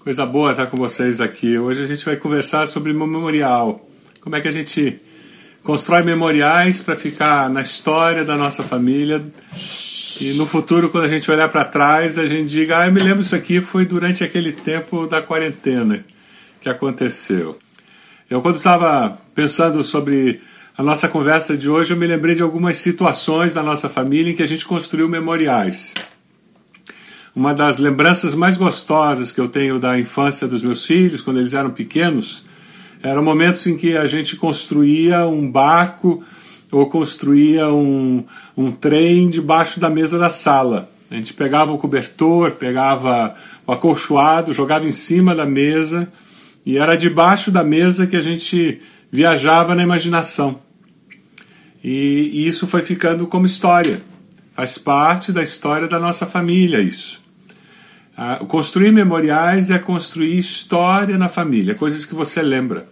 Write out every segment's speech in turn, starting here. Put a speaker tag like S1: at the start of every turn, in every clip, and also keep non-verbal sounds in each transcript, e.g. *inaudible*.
S1: Coisa boa estar com vocês aqui. Hoje a gente vai conversar sobre memorial. Como é que a gente constrói memoriais para ficar na história da nossa família e no futuro, quando a gente olhar para trás, a gente diga: Ah, eu me lembro isso aqui foi durante aquele tempo da quarentena que aconteceu. Eu, quando estava pensando sobre a nossa conversa de hoje, eu me lembrei de algumas situações da nossa família em que a gente construiu memoriais. Uma das lembranças mais gostosas que eu tenho da infância dos meus filhos, quando eles eram pequenos, eram momentos em que a gente construía um barco ou construía um, um trem debaixo da mesa da sala. A gente pegava o cobertor, pegava o acolchoado, jogava em cima da mesa e era debaixo da mesa que a gente viajava na imaginação. E, e isso foi ficando como história. Faz parte da história da nossa família isso. Ah, construir memoriais é construir história na família, coisas que você lembra.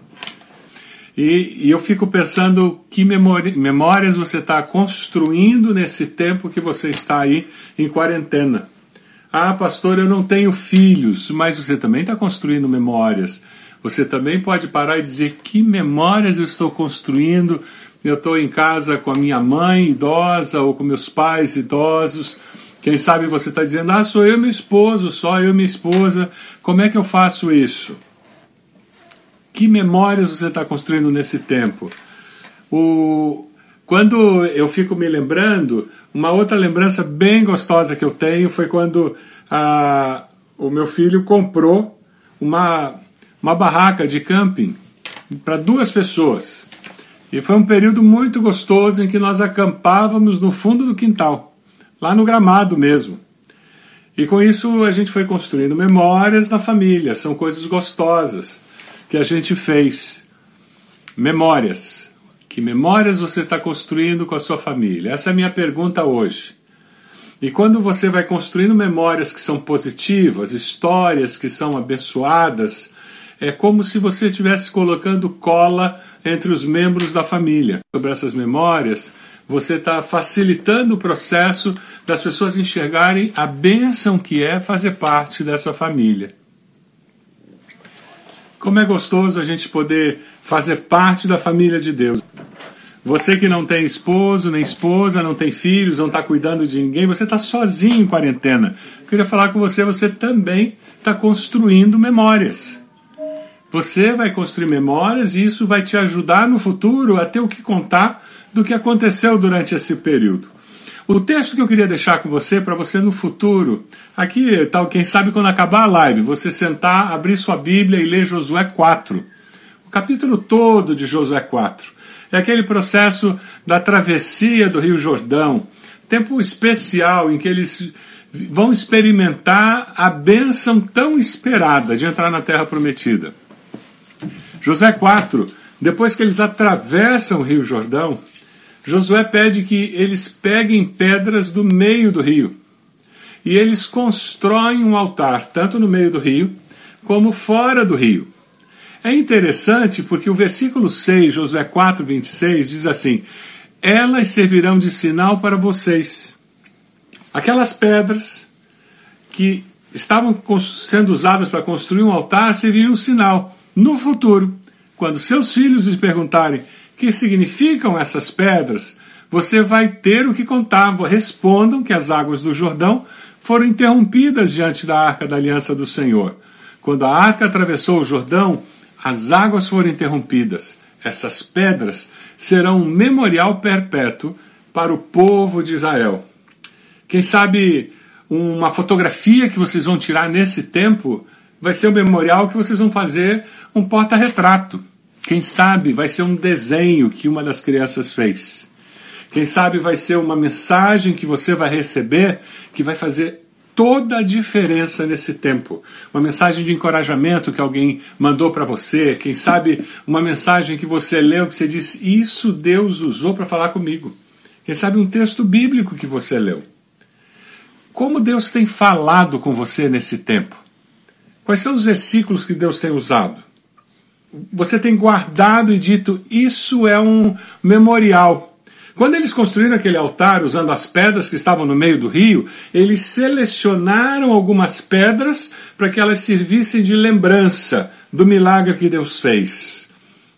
S1: E, e eu fico pensando que memórias você está construindo nesse tempo que você está aí em quarentena. Ah, pastor, eu não tenho filhos, mas você também está construindo memórias. Você também pode parar e dizer que memórias eu estou construindo. Eu estou em casa com a minha mãe idosa ou com meus pais idosos quem sabe você está dizendo, ah, sou eu meu esposo, só eu minha esposa, como é que eu faço isso? Que memórias você está construindo nesse tempo? O... Quando eu fico me lembrando, uma outra lembrança bem gostosa que eu tenho foi quando a... o meu filho comprou uma, uma barraca de camping para duas pessoas. E foi um período muito gostoso em que nós acampávamos no fundo do quintal lá no gramado mesmo. E com isso a gente foi construindo memórias na família, são coisas gostosas que a gente fez. Memórias. Que memórias você está construindo com a sua família? Essa é a minha pergunta hoje. E quando você vai construindo memórias que são positivas, histórias que são abençoadas, é como se você estivesse colocando cola entre os membros da família. Sobre essas memórias, você está facilitando o processo das pessoas enxergarem a bênção que é fazer parte dessa família. Como é gostoso a gente poder fazer parte da família de Deus. Você que não tem esposo, nem esposa, não tem filhos, não está cuidando de ninguém, você está sozinho em quarentena. Eu queria falar com você, você também está construindo memórias. Você vai construir memórias e isso vai te ajudar no futuro a ter o que contar do que aconteceu durante esse período. O texto que eu queria deixar com você, para você no futuro, aqui, tal, quem sabe quando acabar a live, você sentar, abrir sua Bíblia e ler Josué 4. O capítulo todo de Josué 4. É aquele processo da travessia do Rio Jordão, tempo especial em que eles vão experimentar a bênção tão esperada de entrar na terra prometida. Josué 4, depois que eles atravessam o Rio Jordão, Josué pede que eles peguem pedras do meio do rio. E eles constroem um altar, tanto no meio do rio, como fora do rio. É interessante porque o versículo 6, Josué 4, 26, diz assim: Elas servirão de sinal para vocês. Aquelas pedras que estavam sendo usadas para construir um altar serviriam um sinal. No futuro, quando seus filhos lhes perguntarem que significam essas pedras, você vai ter o que contar. Respondam que as águas do Jordão foram interrompidas diante da arca da aliança do Senhor. Quando a arca atravessou o Jordão, as águas foram interrompidas. Essas pedras serão um memorial perpétuo para o povo de Israel. Quem sabe uma fotografia que vocês vão tirar nesse tempo vai ser um memorial que vocês vão fazer um porta-retrato. Quem sabe vai ser um desenho que uma das crianças fez. Quem sabe vai ser uma mensagem que você vai receber que vai fazer toda a diferença nesse tempo. Uma mensagem de encorajamento que alguém mandou para você, quem sabe uma mensagem que você leu que você disse: Isso Deus usou para falar comigo. Quem sabe um texto bíblico que você leu. Como Deus tem falado com você nesse tempo? Quais são os versículos que Deus tem usado? Você tem guardado e dito: Isso é um memorial. Quando eles construíram aquele altar usando as pedras que estavam no meio do rio, eles selecionaram algumas pedras para que elas servissem de lembrança do milagre que Deus fez.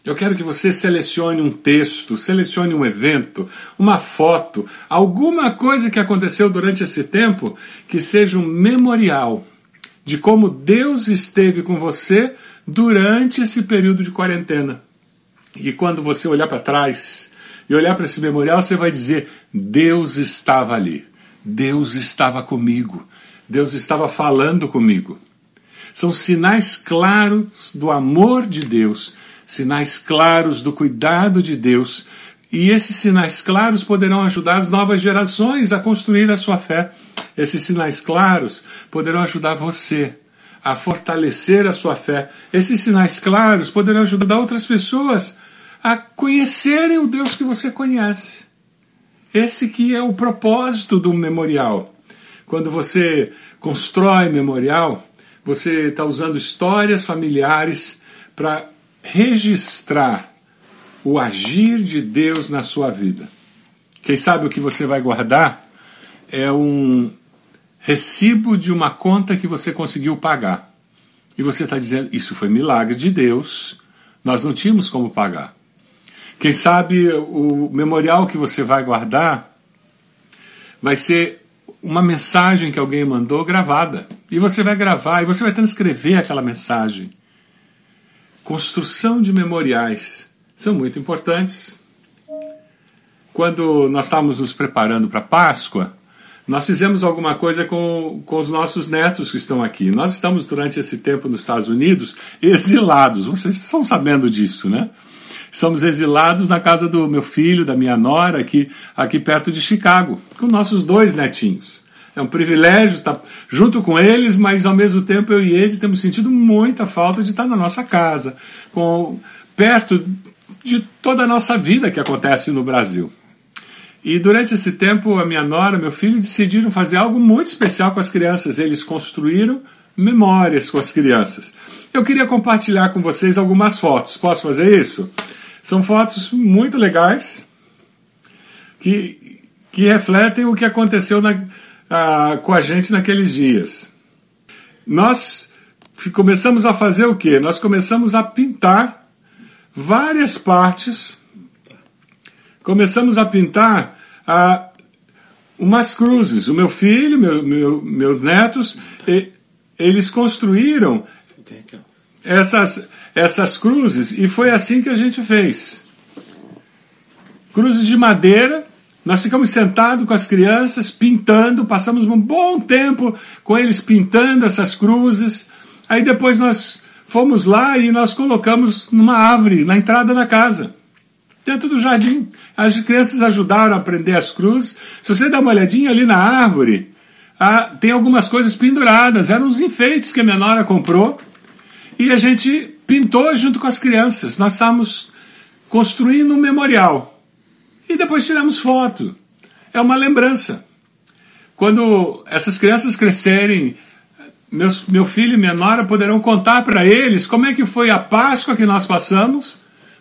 S1: Eu quero que você selecione um texto, selecione um evento, uma foto, alguma coisa que aconteceu durante esse tempo que seja um memorial de como Deus esteve com você durante esse período de quarentena. E quando você olhar para trás, e olhar para esse memorial, você vai dizer: Deus estava ali, Deus estava comigo, Deus estava falando comigo. São sinais claros do amor de Deus, sinais claros do cuidado de Deus, e esses sinais claros poderão ajudar as novas gerações a construir a sua fé. Esses sinais claros poderão ajudar você a fortalecer a sua fé. Esses sinais claros poderão ajudar outras pessoas a conhecerem o Deus que você conhece. Esse que é o propósito do memorial. Quando você constrói memorial, você está usando histórias familiares para registrar o agir de Deus na sua vida. Quem sabe o que você vai guardar é um recibo de uma conta que você conseguiu pagar. E você está dizendo, isso foi milagre de Deus, nós não tínhamos como pagar. Quem sabe o memorial que você vai guardar vai ser uma mensagem que alguém mandou gravada. E você vai gravar, e você vai transcrever aquela mensagem. Construção de memoriais são muito importantes. Quando nós estávamos nos preparando para Páscoa, nós fizemos alguma coisa com, com os nossos netos que estão aqui. Nós estamos, durante esse tempo nos Estados Unidos, exilados. Vocês estão sabendo disso, né? Somos exilados na casa do meu filho, da minha nora, aqui, aqui perto de Chicago, com nossos dois netinhos. É um privilégio estar junto com eles, mas ao mesmo tempo eu e eles temos sentido muita falta de estar na nossa casa, com, perto de toda a nossa vida que acontece no Brasil. E durante esse tempo, a minha nora, meu filho decidiram fazer algo muito especial com as crianças. Eles construíram memórias com as crianças. Eu queria compartilhar com vocês algumas fotos. Posso fazer isso? São fotos muito legais que, que refletem o que aconteceu na, a, com a gente naqueles dias. Nós começamos a fazer o que? Nós começamos a pintar várias partes. Começamos a pintar a, umas cruzes. O meu filho, meu, meu, meus netos, e, eles construíram essas, essas cruzes e foi assim que a gente fez. Cruzes de madeira, nós ficamos sentados com as crianças, pintando, passamos um bom tempo com eles pintando essas cruzes. Aí depois nós fomos lá e nós colocamos numa árvore na entrada da casa, dentro do jardim. As crianças ajudaram a prender as cruzes. Se você dá uma olhadinha ali na árvore, ah, tem algumas coisas penduradas, eram os enfeites que a minha nora comprou. E a gente pintou junto com as crianças. Nós estávamos construindo um memorial. E depois tiramos foto. É uma lembrança. Quando essas crianças crescerem, meus, meu filho e minha nora poderão contar para eles como é que foi a Páscoa que nós passamos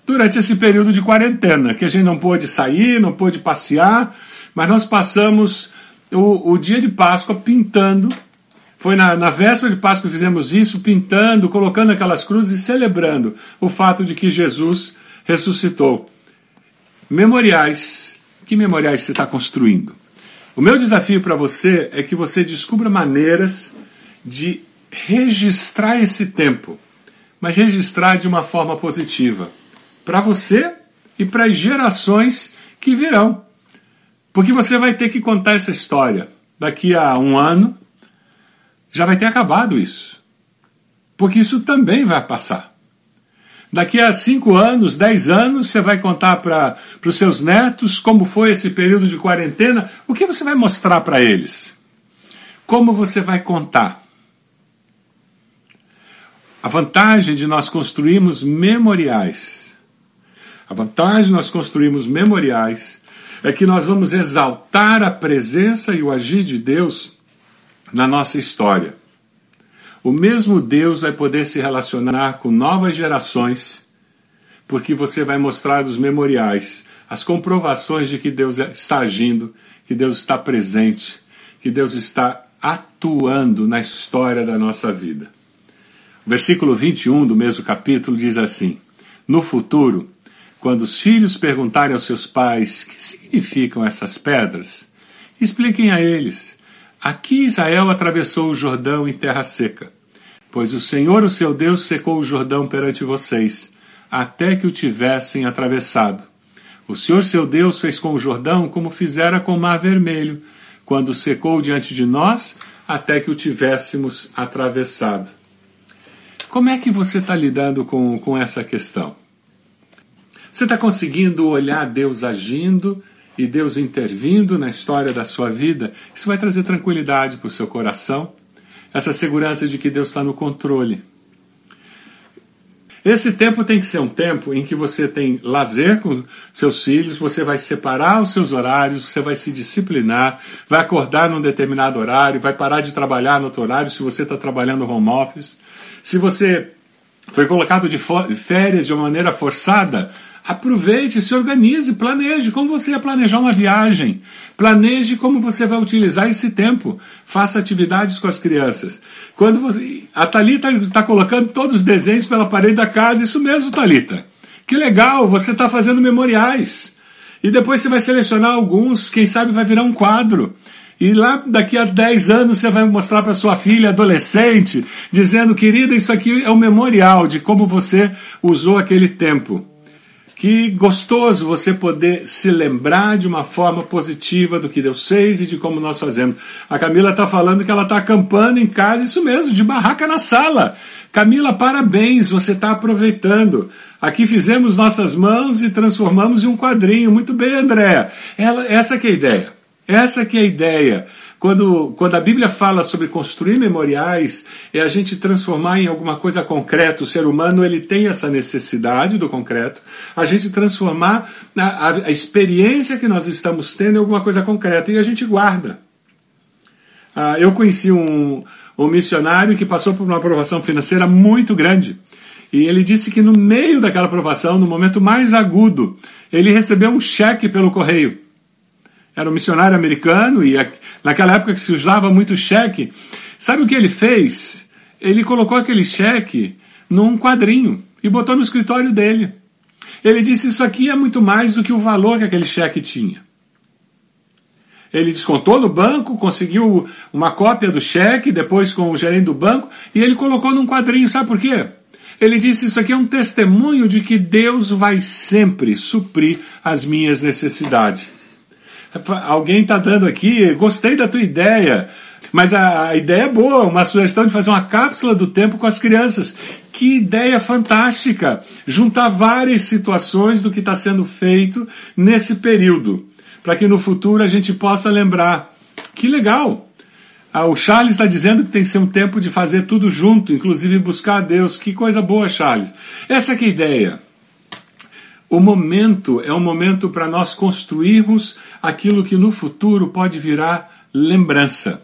S1: durante esse período de quarentena, que a gente não pôde sair, não pôde passear, mas nós passamos o, o dia de Páscoa pintando foi na, na véspera de Páscoa que fizemos isso, pintando, colocando aquelas cruzes e celebrando o fato de que Jesus ressuscitou. Memoriais. Que memoriais você está construindo? O meu desafio para você é que você descubra maneiras de registrar esse tempo, mas registrar de uma forma positiva. Para você e para as gerações que virão. Porque você vai ter que contar essa história daqui a um ano, já vai ter acabado isso. Porque isso também vai passar. Daqui a cinco anos, dez anos, você vai contar para os seus netos como foi esse período de quarentena. O que você vai mostrar para eles? Como você vai contar? A vantagem de nós construirmos memoriais, a vantagem de nós construirmos memoriais é que nós vamos exaltar a presença e o agir de Deus na nossa história. O mesmo Deus vai poder se relacionar com novas gerações, porque você vai mostrar os memoriais as comprovações de que Deus está agindo, que Deus está presente, que Deus está atuando na história da nossa vida. O versículo 21 do mesmo capítulo diz assim: No futuro, quando os filhos perguntarem aos seus pais que significam essas pedras, expliquem a eles: Aqui Israel atravessou o Jordão em terra seca, pois o Senhor, o seu Deus, secou o Jordão perante vocês, até que o tivessem atravessado. O Senhor, seu Deus, fez com o Jordão como fizera com o Mar Vermelho, quando secou diante de nós, até que o tivéssemos atravessado. Como é que você está lidando com, com essa questão? Você está conseguindo olhar Deus agindo e Deus intervindo na história da sua vida? Isso vai trazer tranquilidade para o seu coração, essa segurança de que Deus está no controle. Esse tempo tem que ser um tempo em que você tem lazer com seus filhos, você vai separar os seus horários, você vai se disciplinar, vai acordar num determinado horário, vai parar de trabalhar no outro horário se você está trabalhando home office. Se você foi colocado de férias de uma maneira forçada, Aproveite, se organize, planeje como você ia planejar uma viagem. Planeje como você vai utilizar esse tempo. Faça atividades com as crianças. Quando você, a Talita está colocando todos os desenhos pela parede da casa, isso mesmo, Talita. Que legal, você está fazendo memoriais. E depois você vai selecionar alguns, quem sabe vai virar um quadro. E lá daqui a 10 anos você vai mostrar para sua filha adolescente, dizendo, querida, isso aqui é um memorial de como você usou aquele tempo. Que gostoso você poder se lembrar de uma forma positiva do que Deus fez e de como nós fazemos. A Camila está falando que ela está acampando em casa, isso mesmo, de barraca na sala. Camila, parabéns, você está aproveitando. Aqui fizemos nossas mãos e transformamos em um quadrinho. Muito bem, Andréa. Essa que é a ideia. Essa que é a ideia. Quando, quando a Bíblia fala sobre construir memoriais, é a gente transformar em alguma coisa concreta. O ser humano ele tem essa necessidade do concreto. A gente transformar a, a, experiência que nós estamos tendo em alguma coisa concreta e a gente guarda. Ah, eu conheci um, um missionário que passou por uma aprovação financeira muito grande. E ele disse que no meio daquela aprovação, no momento mais agudo, ele recebeu um cheque pelo correio. Era um missionário americano e naquela época que se usava muito cheque. Sabe o que ele fez? Ele colocou aquele cheque num quadrinho e botou no escritório dele. Ele disse: Isso aqui é muito mais do que o valor que aquele cheque tinha. Ele descontou no banco, conseguiu uma cópia do cheque, depois com o gerente do banco, e ele colocou num quadrinho. Sabe por quê? Ele disse: Isso aqui é um testemunho de que Deus vai sempre suprir as minhas necessidades. Alguém está dando aqui, gostei da tua ideia. Mas a, a, ideia é boa, uma sugestão de fazer uma cápsula do tempo com as crianças. Que ideia fantástica! Juntar várias situações do que está sendo feito nesse período, para que no futuro a gente possa lembrar. Que legal! Ah, o Charles está dizendo que tem que ser um tempo de fazer tudo junto, inclusive buscar a Deus. Que coisa boa, Charles! Essa é a ideia. O momento é um momento para nós construirmos aquilo que no futuro pode virar lembrança.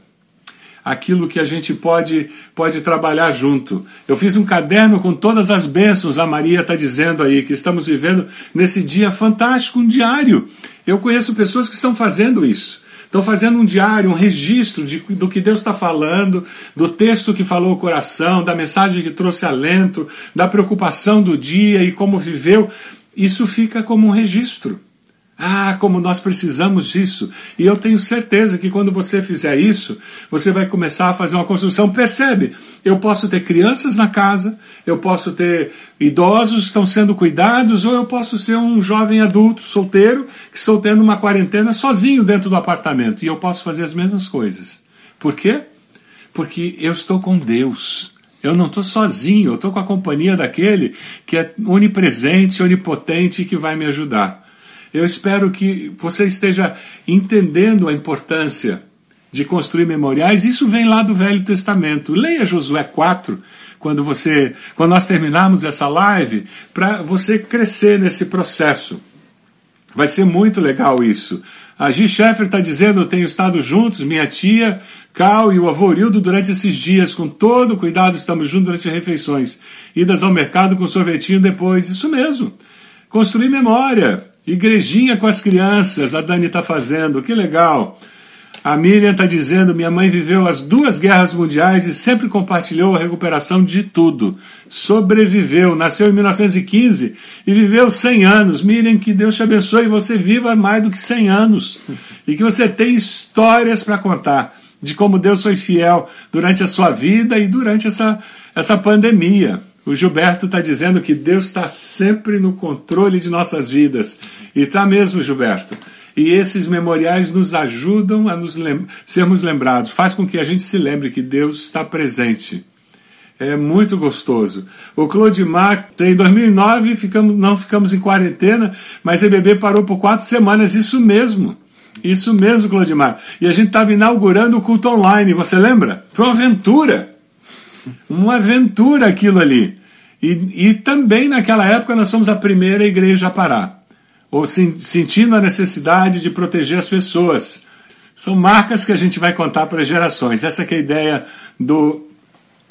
S1: Aquilo que a gente pode, pode trabalhar junto. Eu fiz um caderno com todas as bênçãos, a Maria está dizendo aí, que estamos vivendo nesse dia fantástico, um diário. Eu conheço pessoas que estão fazendo isso. Estão fazendo um diário, um registro de, do que Deus está falando, do texto que falou o coração, da mensagem que trouxe alento, da preocupação do dia e como viveu isso fica como um registro. Ah, como nós precisamos disso. E eu tenho certeza que quando você fizer isso, você vai começar a fazer uma construção. Percebe? Eu posso ter crianças na casa, eu posso ter idosos que estão sendo cuidados, ou eu posso ser um jovem adulto, solteiro, que estou tendo uma quarentena sozinho dentro do apartamento. E eu posso fazer as mesmas coisas. Por quê? Porque eu estou com Deus. Eu não estou sozinho, eu estou com a companhia daquele que é onipresente, onipotente e que vai me ajudar. Eu espero que você esteja entendendo a importância de construir memoriais. Isso vem lá do Velho Testamento. Leia Josué 4, quando você, quando nós terminarmos essa live, para você crescer nesse processo. Vai ser muito legal isso. A G. Sheffer está dizendo, tenho estado juntos, minha tia Cal e o avô Rildo durante esses dias, com todo cuidado, estamos juntos durante as refeições. Idas ao mercado com sorvetinho depois. Isso mesmo. Construir memória. Igrejinha com as crianças, a Dani está fazendo, que legal. A Miriam está dizendo: minha mãe viveu as duas guerras mundiais e sempre compartilhou a recuperação de tudo. Sobreviveu, nasceu em 1915 e viveu 100 anos. Miriam, que Deus te abençoe e você viva mais do que 100 anos. *laughs* E que você tenha histórias para contar de como Deus foi fiel durante a sua vida e durante essa, essa pandemia. O Gilberto está dizendo que Deus está sempre no controle de nossas vidas. E está mesmo, Gilberto. E esses memoriais nos ajudam a nos lem sermos lembrados, faz com que a gente se lembre que Deus está presente. É muito gostoso. O Clodimar, em 2009 ficamos, não ficamos em quarentena, mas a EBB parou por quatro semanas, isso mesmo. Isso mesmo, Clodimar. E a gente estava inaugurando o culto online, você lembra? Foi uma aventura. Uma aventura aquilo ali. E, e também naquela época nós somos a primeira igreja a parar ou sentindo a necessidade de proteger as pessoas. São marcas que a gente vai contar para gerações. Essa é a ideia do,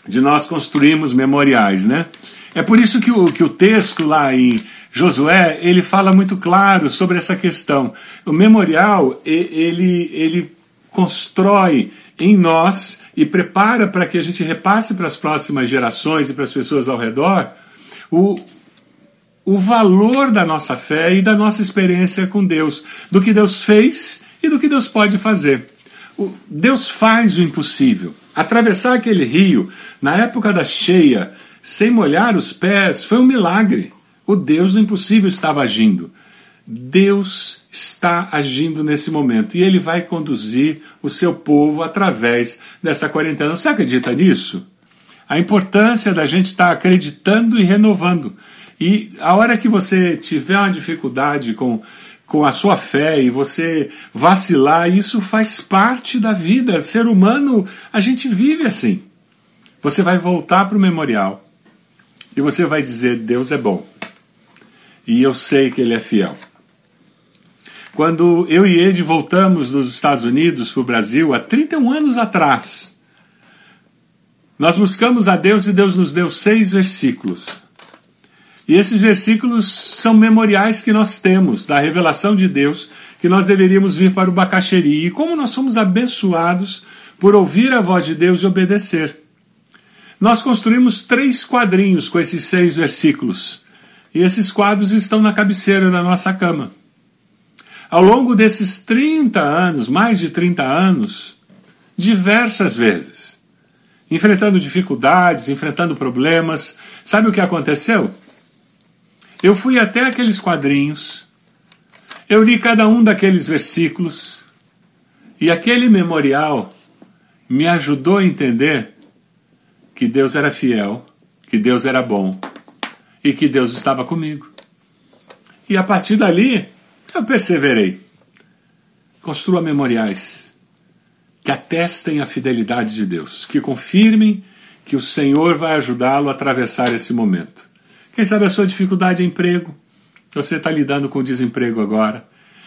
S1: de nós construirmos memoriais, né? É por isso que o, que o texto lá em Josué, ele fala muito claro sobre essa questão. O memorial, ele, ele constrói em nós e prepara para que a gente repasse para as próximas gerações e para as pessoas ao redor o, o valor da nossa fé e da nossa experiência com Deus, do que Deus fez e do que Deus pode fazer. Deus faz o impossível. Atravessar aquele rio na época da cheia, sem molhar os pés, foi um milagre. O Deus do impossível estava agindo. Deus está agindo nesse momento e ele vai conduzir o seu povo através dessa quarentena. Você acredita nisso? A importância da gente estar acreditando e renovando. E a hora que você tiver uma dificuldade com, com a sua fé e você vacilar, isso faz parte da vida. Ser humano, a gente vive assim. Você vai voltar para o memorial e você vai dizer: Deus é bom. E eu sei que Ele é fiel. Quando eu e Ed voltamos dos Estados Unidos para o Brasil, há 31 anos atrás, nós buscamos a Deus e Deus nos deu seis versículos e esses versículos são memoriais que nós temos da revelação de Deus, que nós deveríamos vir para o Bacaxeri. E como nós somos abençoados por ouvir a voz de Deus e obedecer. Nós construímos três quadrinhos com esses seis versículos. E esses quadros estão na cabeceira da nossa cama. Ao longo desses 30 anos, mais de 30 anos, diversas vezes, enfrentando dificuldades, enfrentando problemas, sabe o que aconteceu? Eu fui até aqueles quadrinhos, eu li cada um daqueles versículos, e aquele memorial me ajudou a entender que Deus era fiel, que Deus era bom e que Deus estava comigo. E a partir dali, eu perseverei. Construa memoriais que atestem a fidelidade de Deus, que confirmem que o Senhor vai ajudá-lo a atravessar esse momento. Quem sabe a sua dificuldade é emprego. Você está lidando com desemprego agora.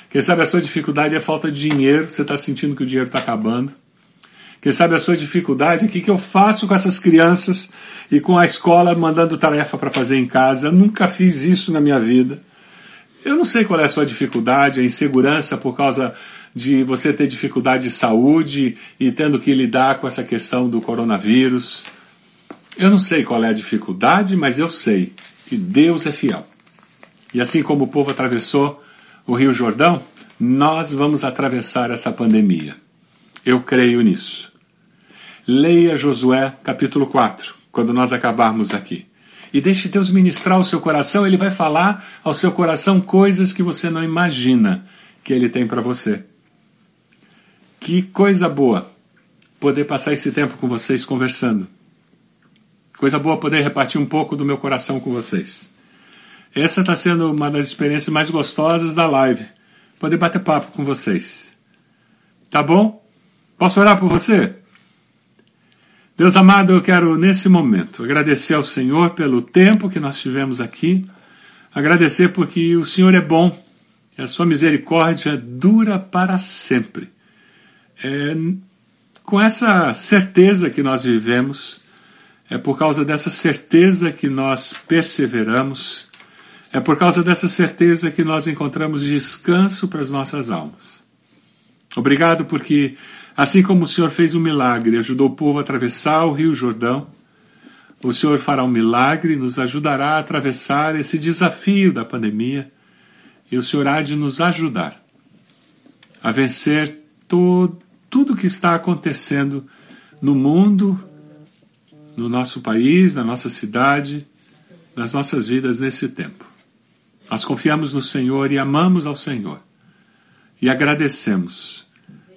S1: Quem sabe a sua dificuldade é falta de dinheiro. Você está sentindo que o dinheiro está acabando. Quem sabe a sua dificuldade é o que, que eu faço com essas crianças e com a escola mandando tarefa para fazer em casa. Eu nunca fiz isso na minha vida. Eu não sei qual é a sua dificuldade, a insegurança por causa de você ter dificuldade de saúde e tendo que lidar com essa questão do coronavírus. Eu não sei qual é a dificuldade, mas eu sei que Deus é fiel. E assim como o povo atravessou o Rio Jordão, nós vamos atravessar essa pandemia. Eu creio nisso. Leia Josué capítulo 4, quando nós acabarmos aqui. E deixe Deus ministrar o seu coração, ele vai falar ao seu coração coisas que você não imagina que ele tem para você. Que coisa boa poder passar esse tempo com vocês conversando. Coisa boa poder repartir um pouco do meu coração com vocês. Essa está sendo uma das experiências mais gostosas da live. Poder bater papo com vocês. Tá bom? Posso orar por você? Deus amado, eu quero nesse momento agradecer ao Senhor pelo tempo que nós tivemos aqui. Agradecer porque o Senhor é bom e a sua misericórdia dura para sempre. É, com essa certeza que nós vivemos, é por causa dessa certeza que nós perseveramos, É por causa dessa certeza que nós encontramos descanso para as nossas almas. Obrigado porque, assim como o Senhor fez um milagre e ajudou o povo a atravessar o Rio Jordão, o Senhor fará um milagre e nos ajudará a atravessar esse desafio da pandemia e o Senhor há de nos ajudar a vencer todo, tudo que está acontecendo no mundo, no nosso país, na nossa cidade, nas nossas vidas nesse tempo. Nós confiamos no Senhor e amamos ao Senhor. E agradecemos,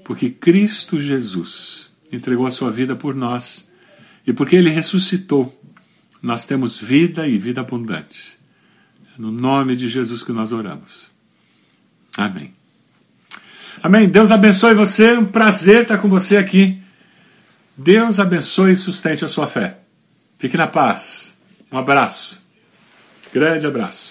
S1: porque Cristo Jesus entregou a sua vida por nós e porque ele ressuscitou, nós temos vida e vida abundante. É no nome de Jesus que nós oramos. Amém. Amém. Deus abençoe você. Um prazer estar com você aqui. Deus abençoe e sustente a sua fé. Fique na paz. Um abraço. Grande abraço.